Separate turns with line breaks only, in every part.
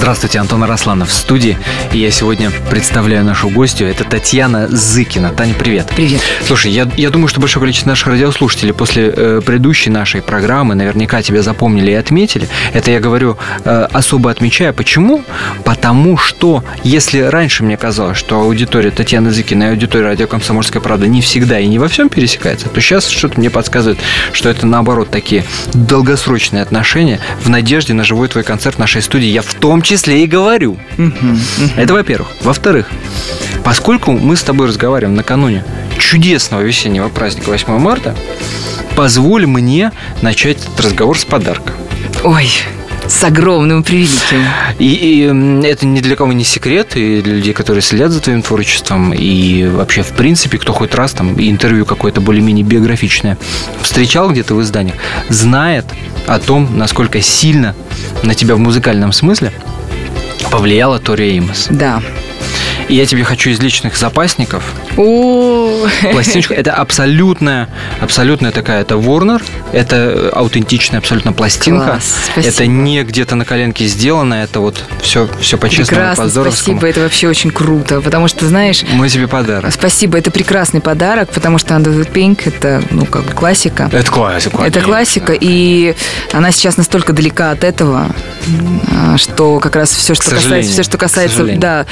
Здравствуйте, Антон Арасланов в студии. И я сегодня представляю нашу гостью. Это Татьяна Зыкина. Таня, привет.
Привет.
Слушай, я, я думаю, что большое количество наших радиослушателей после э, предыдущей нашей программы наверняка тебя запомнили и отметили. Это я говорю э, особо отмечая. Почему? Потому что если раньше мне казалось, что аудитория Татьяны Зыкиной и аудитория радио «Комсомольская правда» не всегда и не во всем пересекается, то сейчас что-то мне подсказывает, что это наоборот такие долгосрочные отношения в надежде на живой твой концерт в нашей студии. Я в том числе и говорю. Это во-первых. Во-вторых, поскольку мы с тобой разговариваем накануне чудесного весеннего праздника 8 марта, позволь мне начать этот разговор с подарка.
Ой, с огромным превеликим.
И, и это ни для кого не секрет, и для людей, которые следят за твоим творчеством, и вообще, в принципе, кто хоть раз там интервью какое-то более-менее биографичное встречал где-то в изданиях, знает о том, насколько сильно на тебя в музыкальном смысле повлияла Тори Эймос.
Да.
И я тебе хочу из личных запасников пластиночку. Это абсолютная, абсолютная такая, это Warner, это аутентичная абсолютно пластинка.
Класс,
это не где-то на коленке сделано, это вот все, все по-честному, по-здоровскому.
спасибо, это вообще очень круто, потому что, знаешь,
Мой тебе подарок.
спасибо, это прекрасный подарок, потому что Under the Pink это, ну, как бы классика.
Это классика.
Это классика, и она сейчас настолько далека от этого, а, что как раз все, что касается, все, что касается, да,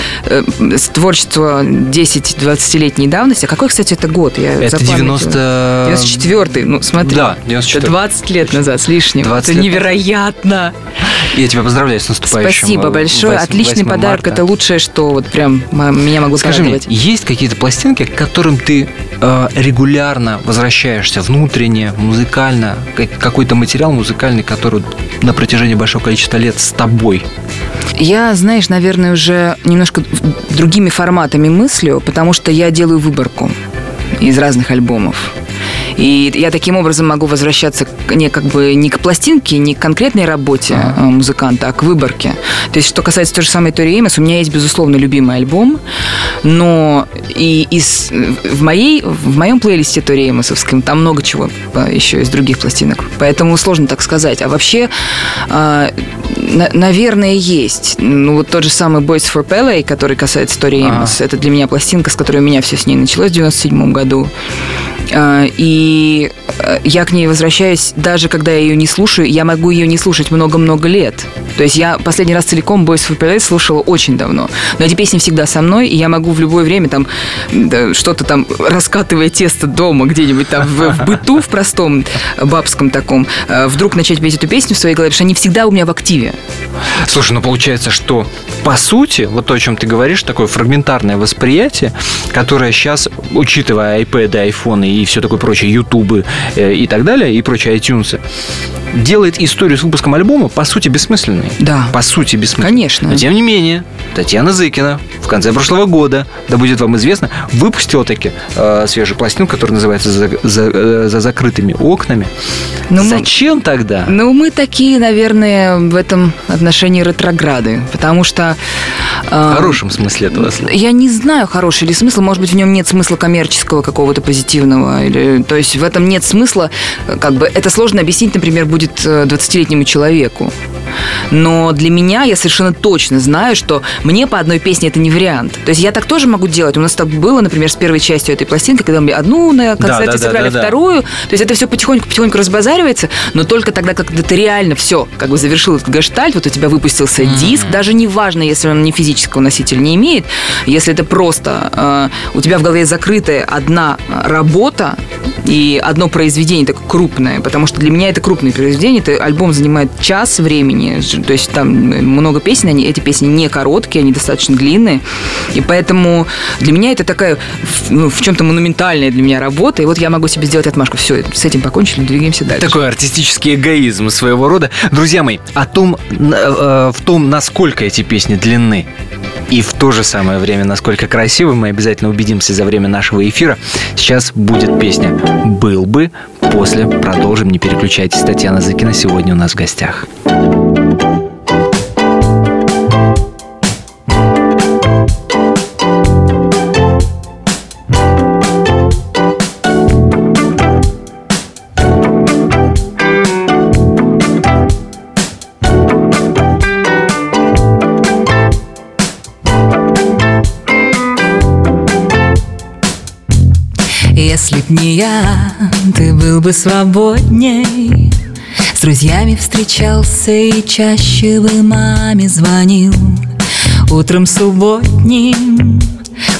с творчества 10-20-летней давности. А какой, кстати, это год? Я
Это
запамятовала.
90...
94-й, ну смотри.
Да, 94-й.
Это 20 лет назад с лишним.
20
это
лет
невероятно.
Я тебя поздравляю с наступающим.
Спасибо
э,
большое.
8
Отличный
8
подарок.
марта.
Это лучшее, что вот прям меня могу
Скажи мне,
порадовать.
есть какие-то пластинки, к которым ты э, регулярно возвращаешься внутренне, музыкально, как- какой-то материал музыкальный, который на протяжении большого количества лет с тобой?
Я, знаешь, наверное, уже немножко другими форматами мыслю, потому что я делаю выборку из разных альбомов. И я таким образом могу возвращаться не как бы не к пластинке, не к конкретной работе э, музыканта, а к выборке. То есть, что касается той же самой Тори Эймос, у меня есть, безусловно, любимый альбом, но и из, в, моей, в моем плейлисте Тори Эймосовском там много чего э, еще из других пластинок. Поэтому сложно так сказать. А вообще, э, на- наверное, есть. Ну, вот тот же самый Boys for Pele, который касается Тори. Эймос, это для меня пластинка, с которой у меня все с ней началось в 97 году. А, И я к ней возвращаюсь, даже когда я ее не слушаю, я могу ее не слушать много-много лет. То есть я последний раз целиком Boys for Paradise слушала очень давно. Но эти песни всегда со мной, и я могу в любое время там да, что-то там, раскатывая тесто дома где-нибудь там в, в быту, в простом бабском таком, э, вдруг начать петь эту песню в своей голове, потому что они всегда у меня в активе.
Слушай, ну получается, что по сути, вот то, о чем ты говоришь, такое фрагментарное восприятие, которое сейчас, учитывая iPad, iPhone и все такое прочее, YouTube э, и так далее, и прочие iTunes, делает историю с выпуском альбома, по сути, бессмысленной.
Да.
По сути, бессмысленной.
Конечно.
Но тем не менее, Татьяна Зыкина в конце прошлого года, да будет вам известно, выпустила таки э, свежую пластинку, которая называется «За, за- э, «За закрытыми окнами».
Ну, мы-
Зачем тогда?
Ну, мы такие, наверное, в этом отношении ретрограды, потому что... э,
В хорошем смысле этого слова.
Я не знаю, хороший ли смысл. Может быть, в нем нет смысла коммерческого какого-то позитивного. Или, то есть в этом нет смысла. Э, Как бы это сложно объяснить, например, будет э, 20-летнему человеку. Но для меня я совершенно точно знаю, что мне по одной песне это не вариант. То есть я так тоже могу делать. У нас так было, например, с первой частью этой пластинки, когда мы одну на концерте
да, да,
сыграли,
да, да.
вторую. То есть это все потихоньку-потихоньку разбазаривается, но только тогда, когда ты реально все, как бы завершил этот гештальт, вот у тебя выпустился диск, даже не важно, если он не физического носителя не имеет, если это просто э, у тебя в голове закрытая одна работа и одно произведение такое крупное, потому что для меня это крупное произведение, это альбом занимает час времени, то есть там много песен, они, эти песни не короткие, они достаточно длинные, и поэтому для меня это такая ну, в чем-то монументальная для меня работа, и вот я могу себе сделать отмашку, все, с этим покончили, двигаемся дальше.
Такой артистический эгоизм своего рода. Друзья мои, о том, н- э, в том, насколько эти песни длинны и в то же самое время, насколько красивы, мы обязательно убедимся за время нашего эфира. Сейчас будет песня «Был бы». После. Продолжим, не переключайтесь, Татьяна Зыкина сегодня у нас в гостях.
Если б не я, ты был бы свободней. С друзьями встречался и чаще бы маме звонил. Утром субботним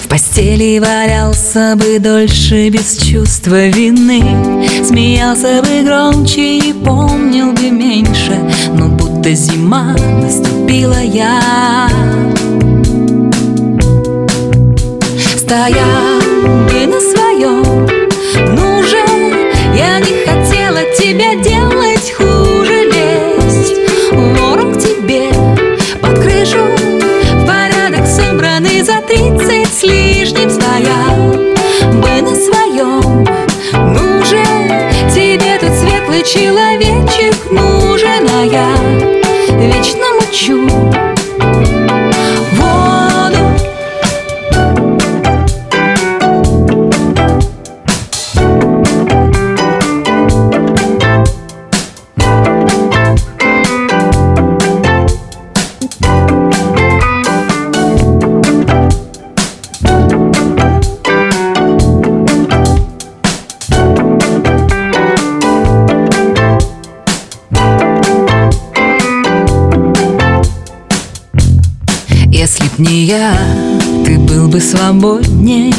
в постели валялся бы дольше без чувства вины. Смеялся бы громче и помнил бы меньше Но будто зима наступила я. Стоял бы на своем тебя делать хуже Лезть. Вором к тебе под крышу В порядок собранный за тридцать с лишним Стоял. Бы на своем Ну тебе тут светлый человечек нужен А я вечно мучу Если б не я, ты был бы свободней.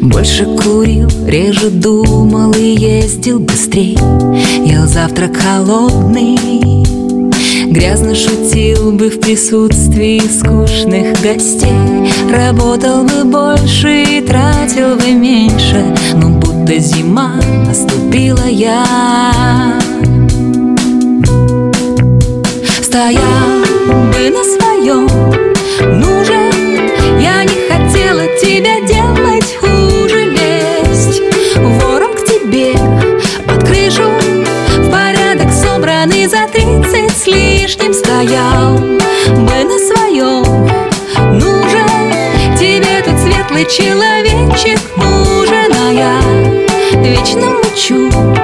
Больше курил, реже думал и ездил быстрей. Ел завтрак холодный Грязно шутил бы в присутствии скучных гостей. Работал бы больше и тратил бы меньше Но будто зима наступила я. Стоял бы на своем Ну же, я не хотела тебя делать хуже Лезть вором к тебе под В порядок собранный за тридцать с лишним Стоял бы на своем. Ну тебе тут светлый человечек нужен А я вечно мучу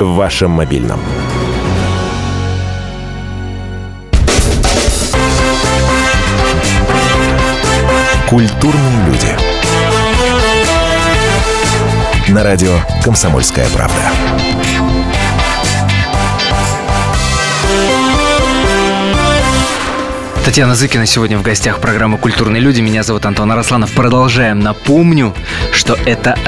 В вашем мобильном. Культурные люди. На радио «Комсомольская правда».
Татьяна Зыкина сегодня в гостях программы «Культурные люди». Меня зовут Антон Арасланов. Продолжаем. Напомню, что это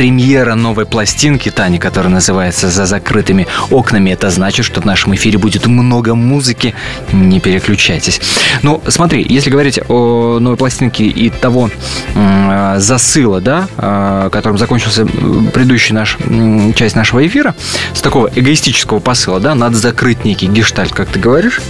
радиопремьера новой пластинки Тани, которая называется «За закрытыми окнами». Это значит, что в нашем эфире будет много музыки. Не переключайтесь. Ну, смотри, если говорить о новой пластинке и того м, засыла, да, э, которым закончился предыдущий наш, часть нашего эфира, с такого эгоистического посыла, да, надо закрыть некий гештальт, как ты говоришь,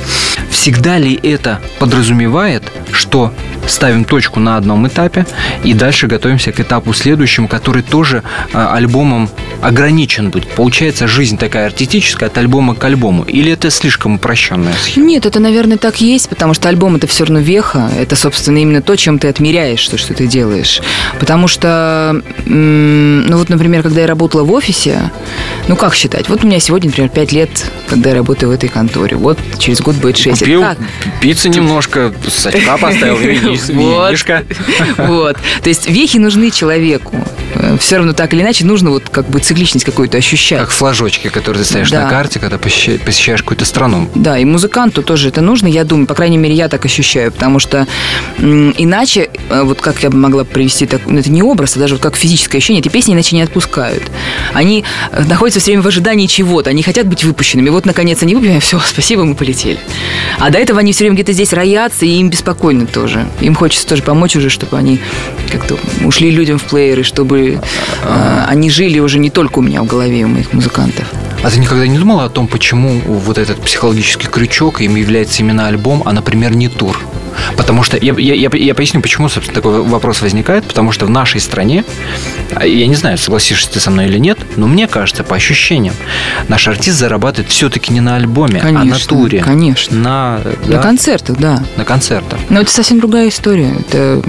всегда ли это подразумевает, что ставим точку на одном этапе и дальше готовимся к этапу следующему, который тоже э, альбомом ограничен будет. Получается, жизнь такая артистическая от альбома к альбому. Или это слишком упрощенная схема?
Нет, это, наверное, так есть, потому что альбом это все равно веха. Это, собственно, именно то, чем ты отмеряешь то, что ты делаешь. Потому что, ну вот, например, когда я работала в офисе, ну как считать? Вот у меня сегодня, например, 5 лет, когда я работаю в этой конторе. Вот через год будет 6.
Купил пиццы немножко, сачка поставил, вини-
Вот. То есть вехи нужны человеку. Все равно так или иначе нужно вот как бы цикличность какую-то ощущать.
Как флажочки, которые ты ставишь на карте, когда посещаешь, какую-то страну.
Да, и музыканту тоже это нужно, я думаю, по крайней мере, я так ощущаю, потому что иначе, э, вот как я бы могла привести, так, ну, это не образ, а даже вот как физическое ощущение, эти песни иначе не отпускают. Они э, находятся все время в ожидании чего-то, они хотят быть выпущенными. Вот, наконец, они выпущены, все, спасибо, мы полетели. А до этого они все время где-то здесь роятся, и им беспокойно тоже. Им хочется тоже помочь уже, чтобы они как-то ушли людям в плееры, чтобы э, они жили уже не только у меня в голове, у моих музыкантов.
А ты никогда не думала о том, почему вот этот психологический крючок им является именно альбом, а, например, не тур? Потому что я, я, я, я поясню, почему, собственно, такой вопрос возникает. Потому что в нашей стране, а, я не знаю, согласишься ты со мной или нет, но мне кажется, по ощущениям, наш артист зарабатывает все-таки не на альбоме,
конечно,
а на туре.
Конечно.
На,
да, на концертах, да.
На концертах.
Но это совсем другая история. Это,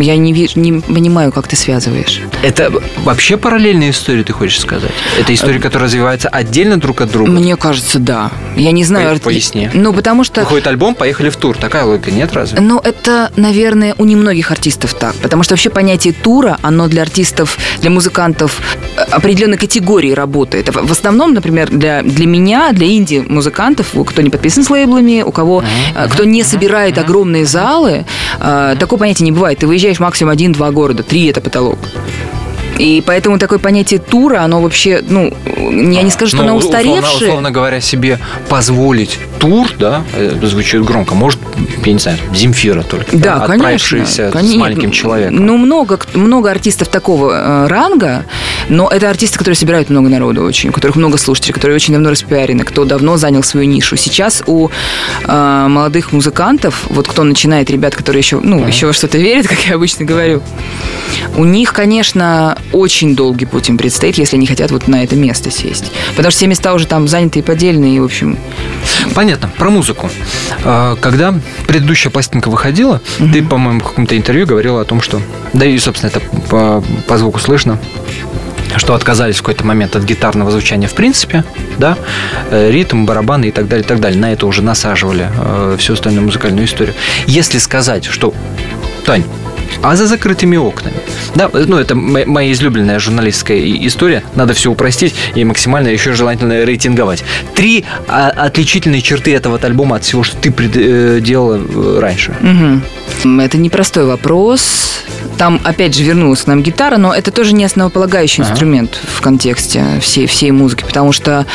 я не, не понимаю, как ты связываешь.
Это вообще параллельная история, ты хочешь сказать? Это история, э, которая развивается отдельно друг от друга?
Мне кажется, да. Я не знаю.
Поясни.
Ну, потому что...
Выходит альбом, поехали в тур. Такая логика, нет разве?
Ну, это, наверное, у немногих артистов так. Потому что вообще понятие тура, оно для артистов, для музыкантов э, определенной категории работает. В основном, например, для, для меня, для инди-музыкантов, кто не подписан с лейблами, у кого, uh-huh. кто не собирает огромные залы, э, такое понятие не бывает. Ты выезжаешь максимум один-два города, три это потолок. И поэтому такое понятие тура, оно вообще, ну, я не скажу, что ну, оно устаревшее.
Условно, условно говоря, себе позволить тур, да, это звучит громко, может, я не знаю, Земфира только,
да, да конечно,
конечно. с маленьким человеком.
Ну, много, много артистов такого э, ранга, но это артисты, которые собирают много народу очень, у которых много слушателей, которые очень давно распиарены, кто давно занял свою нишу. Сейчас у э, молодых музыкантов, вот кто начинает, ребят, которые еще, ну, еще во что-то верят, как я обычно говорю, у них, конечно, очень долгий путь им предстоит, если они хотят вот на это место сесть. Потому что все места уже там заняты и поддельные, и, в общем...
Понятно. Про музыку. А, когда предыдущая пластинка выходила, mm-hmm. ты, по-моему, в каком-то интервью говорила о том, что... Да и, собственно, это по, по звуку слышно что отказались в какой-то момент от гитарного звучания в принципе, да, э, ритм, барабаны и так далее, и так далее. На это уже насаживали э, всю остальную музыкальную историю. Если сказать, что Тань, а за закрытыми окнами. Да, ну это моя излюбленная журналистская история. Надо все упростить и максимально еще желательно рейтинговать. Три а, отличительные черты этого альбома от всего, что ты э, делала э, раньше.
Угу. Это непростой вопрос. Там, опять же, вернулась нам гитара, но это тоже не основополагающий ага. инструмент в контексте всей, всей музыки, потому что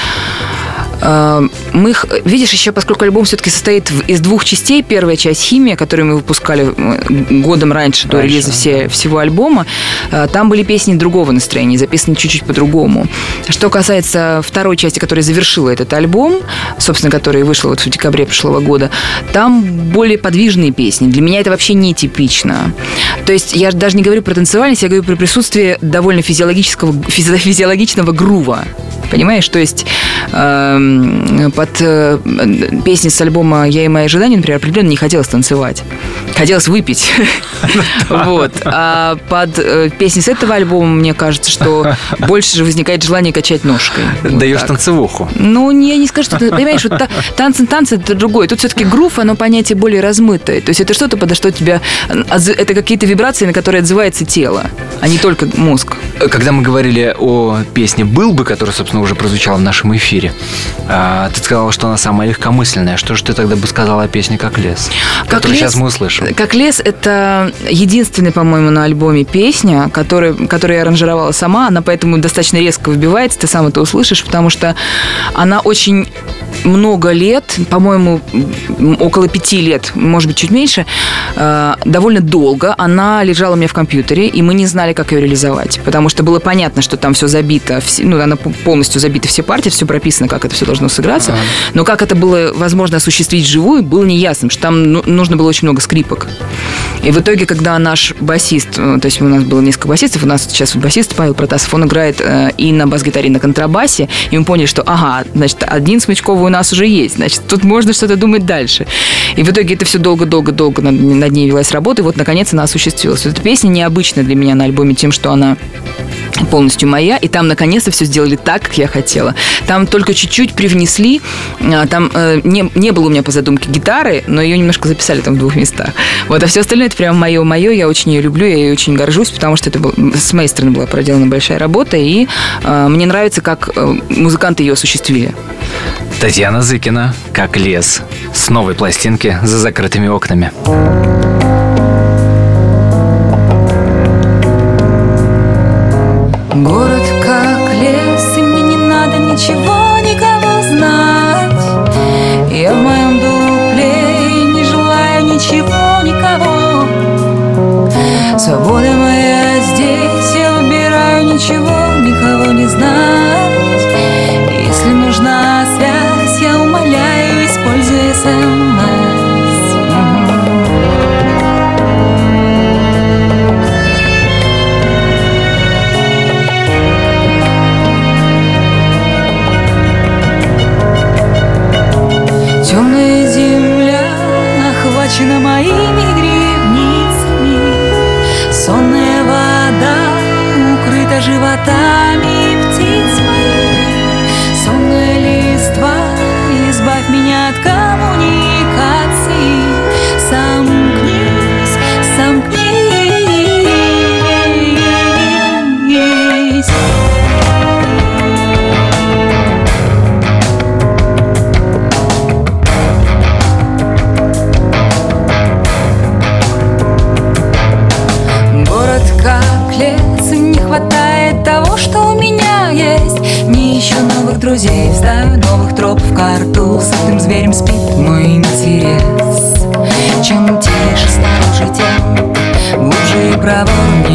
Э, мы, видишь, еще поскольку альбом все-таки состоит из двух частей. Первая часть «Химия», которую мы выпускали э, годом раньше, до релиза все, всего альбома, э, там были песни другого настроения, записаны чуть-чуть по-другому. Что касается второй части, которая завершила этот альбом, собственно, который вышел вот в декабре прошлого года, там более подвижные песни. Для меня это вообще нетипично. То есть я даже не говорю про танцевальность, я говорю про присутствие довольно физиологического, физиологичного грува. Понимаешь? То есть э, под э, песни с альбома «Я и мои ожидания», например, определенно не хотелось танцевать. Хотелось выпить. Вот. А под э, песни с этого альбома, мне кажется, что больше же возникает желание качать ножкой.
Даешь танцевуху.
Ну, я не скажу, что понимаешь, вот танцы, танцы это другое. Тут все-таки грув, оно понятие более размытое. То есть это что-то, подо что тебя... Это какие-то вибрации, на которые отзывается тело, а не только мозг.
Когда мы говорили о песне «Был бы», которая, собственно, уже прозвучала в нашем эфире, а, ты сказала, что она самая легкомысленная. Что же ты тогда бы сказала о песне «Как лес», как которую лес, сейчас мы услышим?
«Как лес» — это единственная, по-моему, на альбоме песня, которая, которую я аранжировала сама. Она поэтому достаточно резко выбивается, ты сам это услышишь, потому что она очень много лет, по-моему, около пяти лет, может быть, чуть меньше, э, довольно долго она лежала у меня в компьютере, и мы не знали, как ее реализовать, потому что было понятно, что там все забито, ну, она полностью забита все партии, все прописано, как это все должно сыграться, ага. но как это было возможно осуществить вживую, было неясным, что там ну, нужно было очень много скрипок. И в итоге, когда наш басист, э, то есть у нас было несколько басистов, у нас сейчас басист Павел Протасов, он играет э, и на бас-гитаре, и на контрабасе, и мы поняли, что, ага, значит, один смычковый нас уже есть, значит, тут можно что-то думать дальше. И в итоге это все долго-долго-долго над, ней велась работа, и вот, наконец, она осуществилась. Эта песня необычная для меня на альбоме тем, что она полностью моя, и там наконец-то все сделали так, как я хотела. Там только чуть-чуть привнесли, а, там э, не, не было у меня по задумке гитары, но ее немножко записали там в двух местах. Вот, а все остальное это прям мое-мое, я очень ее люблю, я ее очень горжусь, потому что это был, с моей стороны была проделана большая работа, и э, мне нравится, как э, музыканты ее осуществили.
Татьяна Зыкина, как лес, с новой пластинки за закрытыми окнами.
trouble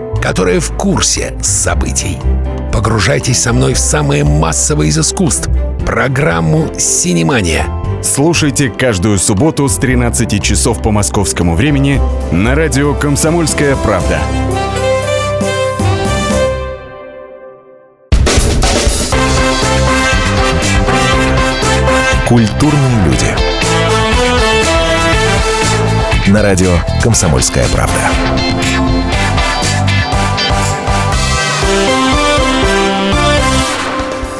которые в курсе событий. Погружайтесь со мной в самое массовое из искусств — программу «Синемания».
Слушайте каждую субботу с 13 часов по московскому времени на радио «Комсомольская правда».
Культурные люди. На радио «Комсомольская правда».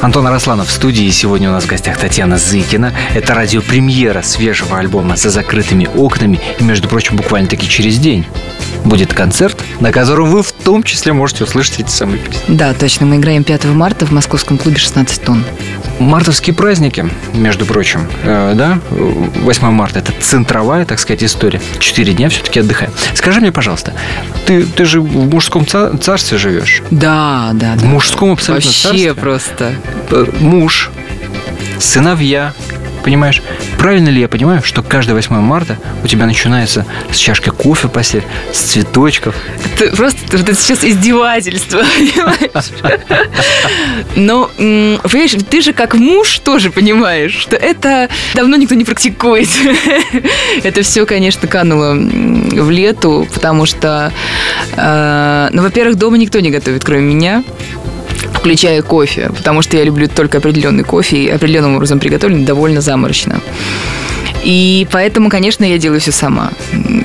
Антон Арасланов в студии. Сегодня у нас в гостях Татьяна Зыкина. Это радиопремьера свежего альбома «За закрытыми окнами». И, между прочим, буквально-таки через день будет концерт, на котором вы в том числе можете услышать эти самые песни.
Да, точно. Мы играем 5 марта в московском клубе «16 тонн».
Мартовские праздники, между прочим, э, да, 8 марта – это центровая, так сказать, история. Четыре дня все-таки отдыхаем. Скажи мне, пожалуйста, ты, ты же в мужском ца- царстве живешь?
Да, да,
В
да.
мужском абсолютно
Вообще
царстве?
просто.
Э, муж, сыновья, понимаешь? Правильно ли я понимаю, что каждое 8 марта у тебя начинается с чашкой кофе после, с цветочков?
Это просто это сейчас издевательство, понимаешь? Но, понимаешь, ты же как муж тоже понимаешь, что это давно никто не практикует. Это все, конечно, кануло в лету, потому что, э, ну, во-первых, дома никто не готовит, кроме меня включая кофе, потому что я люблю только определенный кофе, и определенным образом приготовлен довольно заморочно. И поэтому, конечно, я делаю все сама.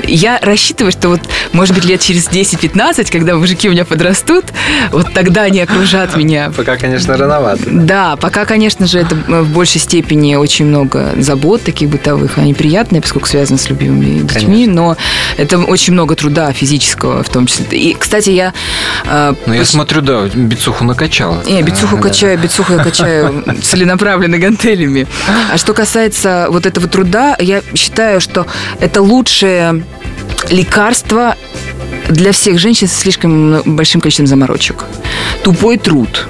Я рассчитываю, что вот, может быть, лет через 10-15, когда мужики у меня подрастут, вот тогда они окружат меня.
Пока, конечно, рановато.
Да, пока, конечно же, это в большей степени очень много забот таких бытовых. Они приятные, поскольку связаны с любимыми детьми, но это очень много труда физического в том числе. И, кстати, я... э,
Ну, я смотрю, да, бицуху накачала.
не, бицуху
Да.
качаю, бицуху я качаю целенаправленно гантелями. А что касается вот этого труда, я считаю, что это лучшее лекарство для всех женщин с слишком большим количеством заморочек. Тупой труд.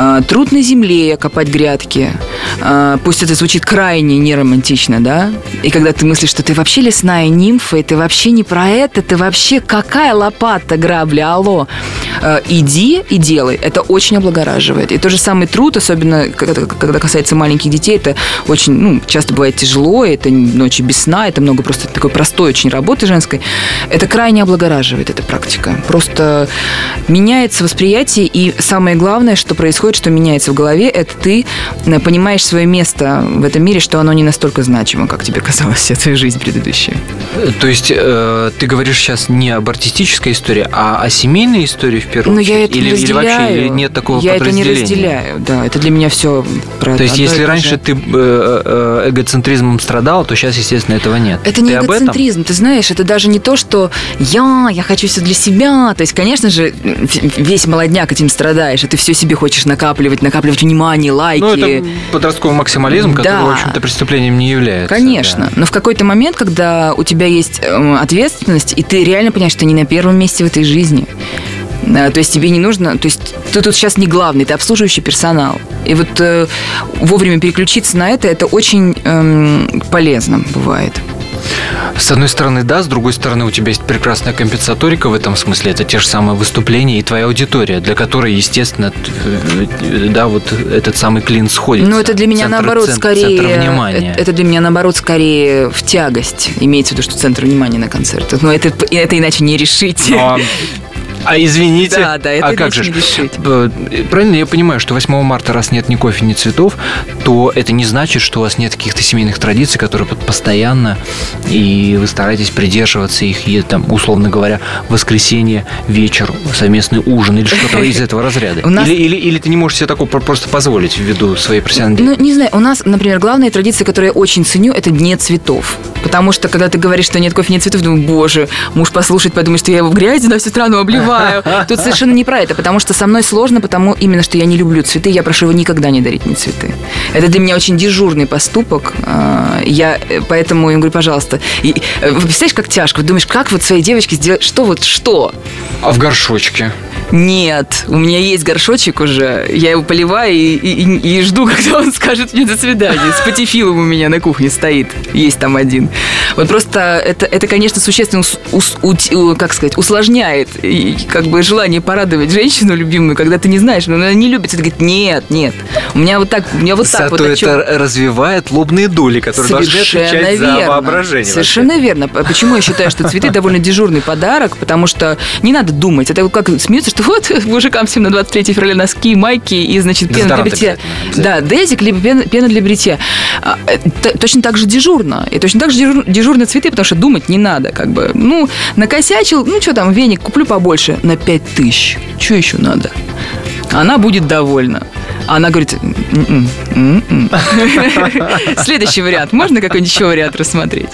А, Труд на земле, копать грядки. А, Пусть это звучит крайне неромантично, да? И когда ты мыслишь, что ты вообще лесная нимфа, и ты вообще не про это, ты вообще какая лопата, грабля, алло. А, Иди и делай. Это очень облагораживает. И тот же самый труд, особенно когда касается маленьких детей, это очень, ну, часто бывает тяжело, это ночи без сна, это много просто такой простой очень работы женской. Это крайне облагораживает эта практика. Просто меняется восприятие, и самое главное, что происходит, что меняется в голове, это ты э, понимаешь свое место в этом мире, что оно не настолько значимо, как тебе казалось вся твоя жизнь предыдущая.
Э, То есть э, ты говоришь сейчас не об артистической истории, а о семейной истории в первую
Но
очередь?
я это
или,
не
или
разделяю.
вообще или нет такого
Я это не разделяю, да. Это для меня все про
То есть, если раньше
же.
ты э, эгоцентризмом страдал, то сейчас, естественно, этого нет.
Это не
ты этом?
эгоцентризм, ты знаешь, это даже не то, что я, я хочу все для себя. То есть, конечно же, весь молодняк этим страдаешь, и ты все себе хочешь накапливать, накапливать внимание, лайки.
Ну, это подростковый максимализм, который,
Да.
в общем-то, преступлением не является.
Конечно.
да.
Но в какой-то момент, когда у тебя есть эм, ответственность, и ты реально понимаешь, что ты не на первом месте в этой жизни. Э, То есть тебе не нужно, то есть ты тут сейчас не главный, ты обслуживающий персонал. И вот э, вовремя переключиться на это, это очень эм, полезно бывает.
С одной стороны, да, с другой стороны, у тебя есть прекрасная компенсаторика в этом смысле. Это те же самые выступления и твоя аудитория, для которой, естественно, э, да, вот этот самый клин сходится.
Ну, это для меня
Центр-
наоборот
цен-
скорее.
Центр внимания.
Это, это для меня наоборот скорее в тягость. Имеется в виду, что центр внимания на концертах. Но это, это иначе не решить.
Но- А извините,
Да, да, это
а как же?
не решить.
Правильно я понимаю, что 8 марта, раз нет ни кофе, ни цветов, то это не значит, что у вас нет каких-то семейных традиций, которые постоянно, и вы стараетесь придерживаться их, и там, условно говоря, воскресенье, вечер, совместный ужин или что-то из этого разряда. Или, или, или ты не можешь себе такого про- просто позволить ввиду своей профессиональной
Ну, не знаю, у нас, например, главная традиция, которую я очень ценю, это дне цветов. Потому что, когда ты говоришь, что нет кофе, нет цветов, думаю, боже, муж послушает, подумает, что я его в грязи на всю страну обливаю. Тут совершенно не про это, потому что со мной сложно, потому именно, что я не люблю цветы, я прошу его никогда не дарить мне цветы. Это для меня очень дежурный поступок. А, Я э, поэтому им говорю, пожалуйста. И, э, представляешь, как тяжко? Думаешь, как вот своей девочке сделать, что вот что?
А в горшочке?
Нет, у меня есть горшочек уже. Я его поливаю и, и- и жду, когда он скажет мне до свидания. С патифилом у меня на кухне стоит. Есть там один. Вот просто это, это конечно, существенно ус- у- как сказать, усложняет и, как бы желание порадовать женщину любимую, когда ты не знаешь, но она не любит. И ты говорит, нет, нет. У меня вот так, у меня вот так
Зато
вот. о чём-
это развивает лобные доли, которые должны отвечать за воображение.
Совершенно верно. П- Почему я считаю, что цветы довольно дежурный подарок? Потому что не надо думать. Это вот как смеются, что вот мужикам всем на 23 февраля носки, майки и, значит, пена для бритья.
обязательно,
Да, дезик, либо пена, пена для бритья. А, т- Точно так же дежурно. И точно так же дежур- дежурны цветы, потому что думать не надо. Как бы. Ну, накосячил, ну что там, веник куплю побольше на 5 тысяч. Что еще надо? Она будет довольна. А она говорит, «М-м, м-м». следующий вариант. Можно какой-нибудь еще вариант рассмотреть?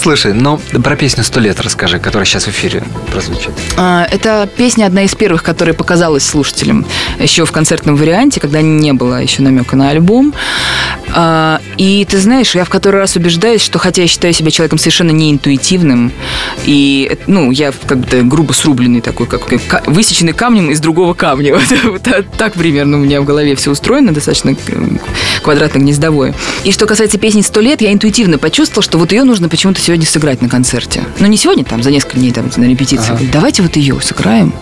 Слушай, ну про песню «Сто лет» расскажи, которая сейчас в эфире прозвучит.
А, Это песня одна из первых, которая показалась слушателям еще в концертном варианте, когда не было еще намека на альбом. А, И ты знаешь, я в который раз убеждаюсь, что хотя я считаю себя человеком совершенно неинтуитивным, и, ну, я как бы грубо срубленный такой, как ка- высеченный камнем из другого камня. Вот, вот так примерно у меня в голове все устроено, достаточно квадратно-гнездовое. И что касается песни «Сто лет», я интуитивно почувствовала, что вот ее нужно почему-то сегодня сыграть на концерте. Ну, не сегодня, там, за несколько дней там, на репетиции. Говорю, Давайте вот ее сыграем.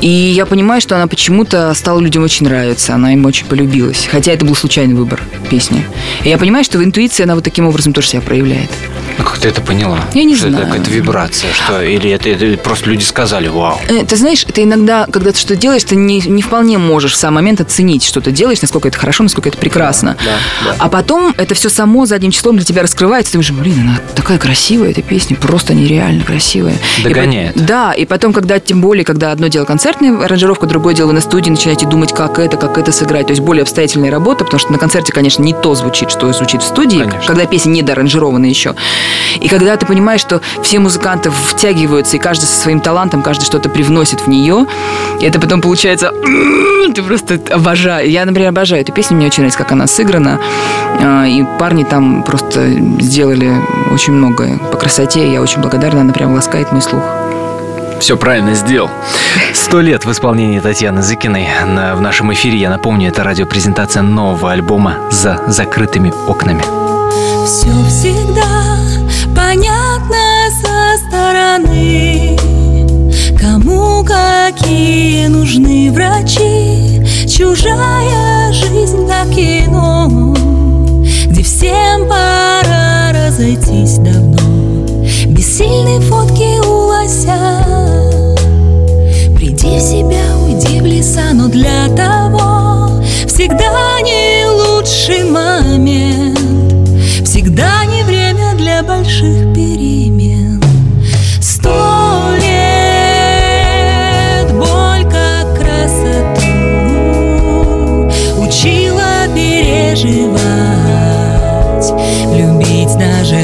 И я понимаю, что она почему-то стала людям очень нравиться, она им очень полюбилась. Хотя это был случайный выбор песни. И я понимаю, что в интуиции она вот таким образом тоже себя проявляет.
Ну, как ты это поняла?
Я не
Что
знаю.
Это какая-то вибрация, что? Или это, это просто люди сказали, вау.
Э, Ты знаешь, ты иногда, когда ты что-то делаешь, ты не, не вполне можешь в сам момент оценить, что ты делаешь, насколько это хорошо, насколько это прекрасно.
Да, да.
А потом это все само задним числом для тебя раскрывается. Ты думаешь, блин, она такая красивая, эта песня, просто нереально красивая. И
Догоняет.
да, и потом, когда, тем более, когда одно дело концертная аранжировка, другое дело на студии начинаете думать, как это, как это сыграть. То есть более обстоятельная работа, потому что на концерте, конечно, не то звучит, что звучит в студии,
Конечно.
когда песня не доаранжирована еще. И когда ты понимаешь, что все музыканты втягиваются, и каждый со своим талантом, каждый что-то привносит в нее, и это потом получается... Ты просто обожаешь. Я, например, обожаю эту песню, мне очень нравится, как она сыграна. А, И парни там просто сделали очень многое по красоте. Я очень благодарна, она прям ласкает мой слух.
Все правильно сделал. Сто лет в исполнении Татьяны Зыкиной. На- В нашем эфире, я напомню, это радиопрезентация нового альбома «За закрытыми окнами».
Все всегда понятно со стороны Кому какие нужны врачи. Чужая жизнь как кино Где всем пора разойтись давно. Бессильные фотки у лося. Приди в себя, уйди в леса, но для того Всегда не лучший момент больших перемен. Сто лет красоту Учила переживать Любить даже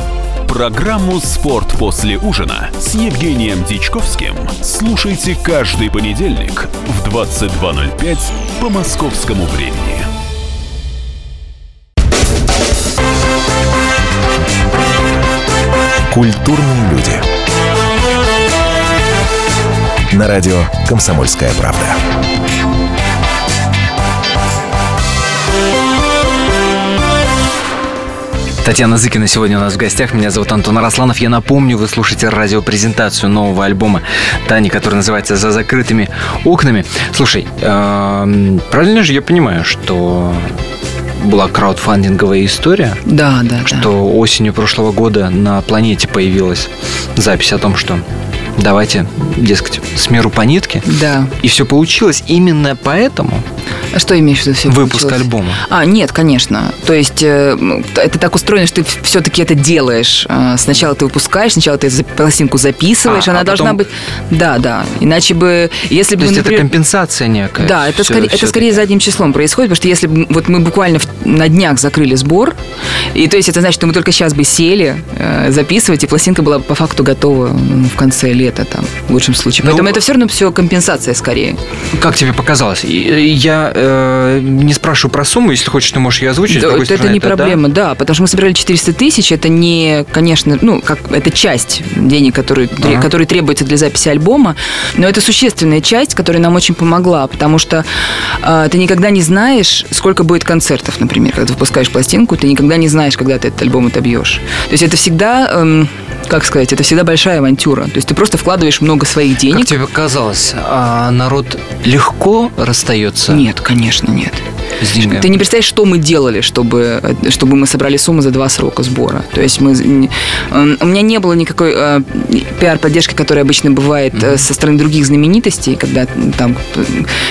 Программу «Спорт после ужина» с Евгением Дичковским слушайте каждый понедельник в 22.05 по московскому времени.
Культурные люди. На радио «Комсомольская правда».
Татьяна Зыкина сегодня у нас в гостях. Меня зовут Антон Арасланов. Я напомню, вы слушаете радиопрезентацию нового альбома Тани, который называется «За закрытыми окнами». Слушай, эм, правильно же я понимаю, что была краудфандинговая история?
Да, да,
Что
да.
осенью прошлого года на планете появилась запись о том, что давайте, дескать, с миру по нитке.
Да.
И все получилось именно поэтому
Что имеешь в виду? Все
выпуск
получилось?
альбома.
А, нет, конечно. То есть э, это так устроено, что ты все-таки это делаешь. Э, Сначала ты выпускаешь, сначала ты пластинку записываешь,
А,
она
а
должна
потом-
быть... Да, да. Иначе бы... Если бы,
То есть
например-
это компенсация некая.
Да, это,
Всё-
скорее, это
всё-таки.
скорее задним числом происходит, потому что если бы вот мы буквально на днях закрыли сбор, и то есть это значит, что мы только сейчас бы сели э, записывать, и пластинка была по факту готова ну, в конце лета, там, в лучшем случае.
Ну,
Поэтому это все равно все компенсация скорее.
Как тебе показалось? И- Я э, не спрашиваю про сумму, если хочешь, ты можешь ее озвучить.
Да, это,
стороны,
не
да.
проблема, да. потому что мы собирали 400 тысяч, это не, конечно, ну, как это часть денег, которые,
Ага.
которые требуются для записи альбома, но это существенная часть, которая нам очень помогла, потому что э, ты никогда не знаешь, сколько будет концертов, например, когда ты выпускаешь пластинку, ты никогда не знаешь, когда ты этот альбом отобьешь. То есть это всегда, эм, как сказать, это всегда большая авантюра. То есть ты просто вкладываешь много своих денег.
Как тебе казалось, а народ легко расстается
Нет, конечно, нет.
С деньгами?
Ты не представляешь, что мы делали, чтобы, чтобы мы собрали сумму за два срока сбора. То есть мы, у меня не было никакой э, пиар-поддержки, которая обычно бывает э, со стороны других знаменитостей, когда там э,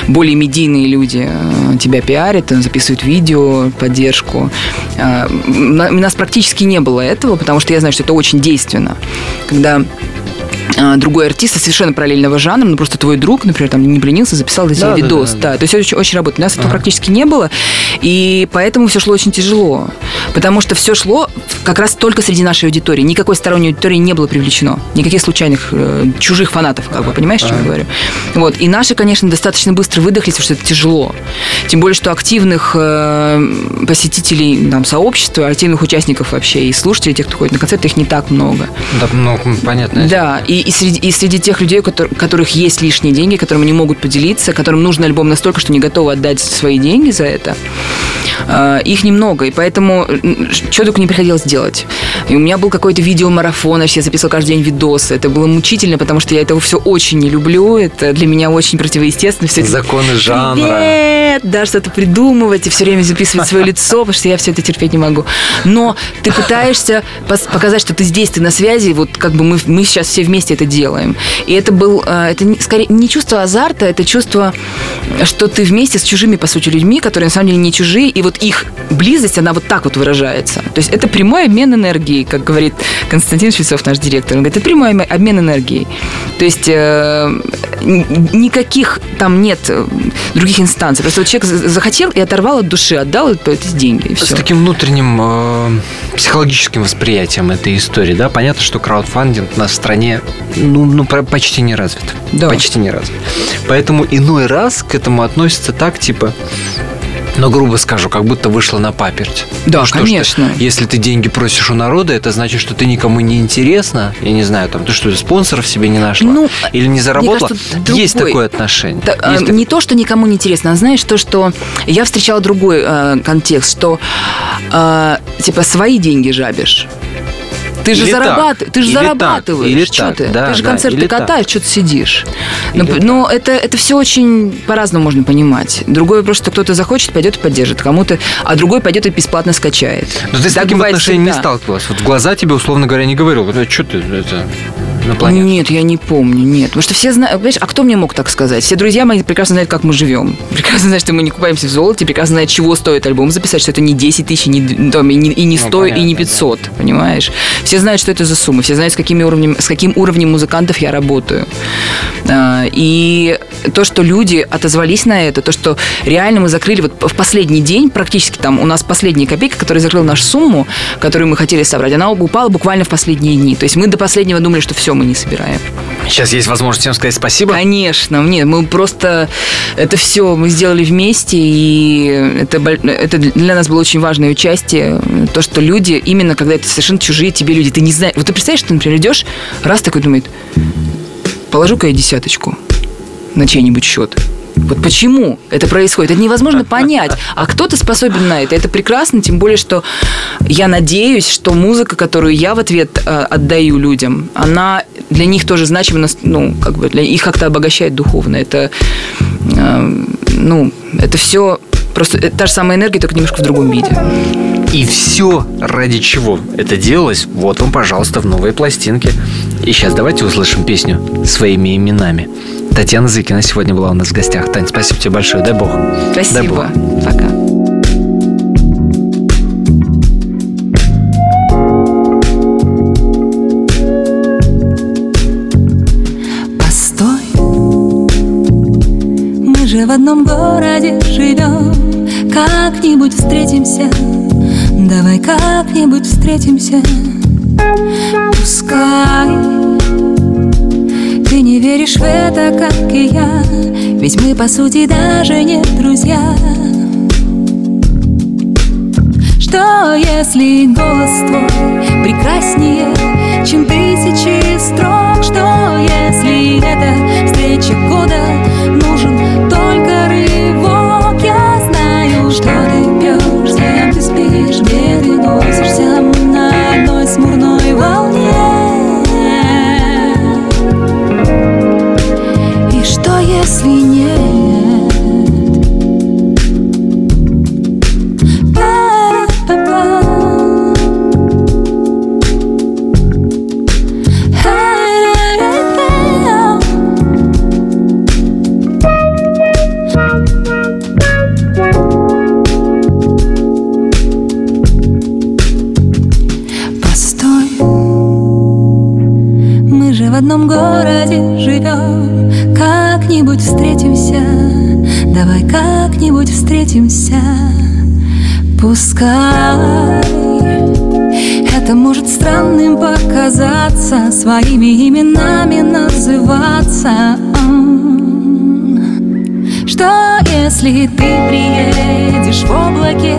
более медийные люди э, тебя пиарят, записывают видео, поддержку. Э, У нас практически не было этого, потому что я знаю, что это очень действенно. Когда другой артист совершенно параллельного жанра, ну просто твой друг, например, там не пленился, записал для тебя
Да, да,
видос.
да,
Да,
да.
то есть очень, очень работает. У нас этого
Ага.
практически не было, и поэтому все шло очень тяжело. Потому что все шло как раз только среди нашей аудитории. Никакой сторонней аудитории не было привлечено. Никаких случайных э, чужих фанатов, как бы, понимаешь, о чем я говорю? Вот. И наши, конечно, достаточно быстро выдохлись, потому что это тяжело. Тем более, что активных э, посетителей там, сообщества, активных участников вообще и слушателей, тех, кто ходит на концерты, их не так много.
Да, ну, понятно.
Да, и, и, среди, и среди тех людей, у котор- у которых есть лишние деньги, которым не могут поделиться, которым нужен альбом настолько, что не готовы отдать свои деньги за это, э, их немного. И поэтому что только не приходилось делать. И у меня был какой-то видеомарафон, я записывала каждый день видосы. Это было мучительно, потому что я этого все очень не люблю. Это для меня очень противоестественно. Все это
Законы жанра.
Привет! Да, что-то придумывать и все время записывать свое лицо, потому что я все это терпеть не могу. Но ты пытаешься показать, что ты здесь, ты на связи, вот как бы мы, мы сейчас все вместе это делаем. И это был, э, это скорее не чувство азарта, это чувство, что ты вместе с чужими, по сути, людьми, которые на самом деле не чужие, и вот их близость, она вот так вот выражается. То есть это прямой обмен энергией, как говорит Константин Швецов, наш директор. Он говорит, это прямой об- обмен энергией. То есть э, никаких там нет э, других инстанций. Просто вот человек за- захотел и оторвал от души, отдал эти деньги, и
С
все.
таким внутренним э, психологическим восприятием этой истории, да, понятно, что краудфандинг у нас в стране ну, ну почти не развит.
Да.
Почти не развит. Поэтому иной раз к этому относится так, типа, ну, грубо скажу, как будто вышла на паперть.
Да,
Ну что
конечно.
если ты деньги просишь у народа, это значит, что ты никому не интересна. Я не знаю, там, ты что, спонсоров себе не нашла?
Ну,
Или не заработала?
кажется,
Есть
другой.
такое отношение.
Да, а,
Есть так-
Не то, что никому не интересно, а знаешь, то, что я встречала другой э, контекст, что э, типа свои деньги жабишь. Ты же
Или так,
зарабатываешь, ты же
или так,
зарабатываешь.
или
Чё
так,
ты?
да,
ты же
да,
концерты
или так.
катаешь, что ты сидишь. Но, но это, это все очень по-разному можно понимать. Другое просто, что кто-то захочет, пойдет и поддержит кому-то, а другой пойдет и бесплатно скачает.
Но ты с
Так
таким отношением не
всегда.
сталкивалась. Вот в глаза тебе, условно говоря, не говорил. Вот что ты это на планете?
Нет, я не помню, нет. Потому что все знают, понимаешь, а кто мне мог так сказать? Все друзья мои прекрасно знают, как мы живем. Прекрасно знают, что мы не купаемся в золоте, прекрасно знают, чего стоит альбом записать, что это не 10 тысяч, не, там, и не, и не
Ну,
100, и не
понятно,
500, понимаешь? Все знают, что это за сумма, все знают, с, какими уровнем, с каким уровнем музыкантов я работаю. А, И то, что люди отозвались на это, то, что реально мы закрыли вот в последний день, практически там у нас последняя копейка, которая закрыла нашу сумму, которую мы хотели собрать, она упала буквально в последние дни. То есть мы до последнего думали, что все, мы не собираем.
Сейчас есть возможность всем сказать спасибо.
Конечно, нет, мы просто это все мы сделали вместе, и это, это для нас было очень важное участие, то, что люди, именно когда это совершенно чужие тебе люди, ты не знаешь, вот ты представляешь, ты, например, идешь, раз такой думает, положу-ка я десяточку на чей-нибудь счет. Вот почему это происходит? Это невозможно понять. А кто-то способен на это. Это прекрасно, тем более, что я надеюсь, что музыка, которую я в ответ э, отдаю людям, она для них тоже значима, ну, как бы для их как-то обогащает духовно. Это, э, ну, это все просто это та же самая энергия, только немножко в другом виде.
И все, ради чего это делалось, вот вам, пожалуйста, в новые пластинки. И сейчас давайте услышим песню своими именами. Татьяна Зыкина сегодня была у нас в гостях. Тань, спасибо тебе большое. Дай бог. Дай бог.
Спасибо. Пока.
Постой, мы же в одном городе живем, как-нибудь встретимся, давай как-нибудь встретимся. Пускай ты не веришь в это, как и я, ведь мы по сути даже не друзья. Что если голос твой прекраснее, чем тысячи строк? Что если эта встреча года своими именами называться. Что если ты приедешь в облаке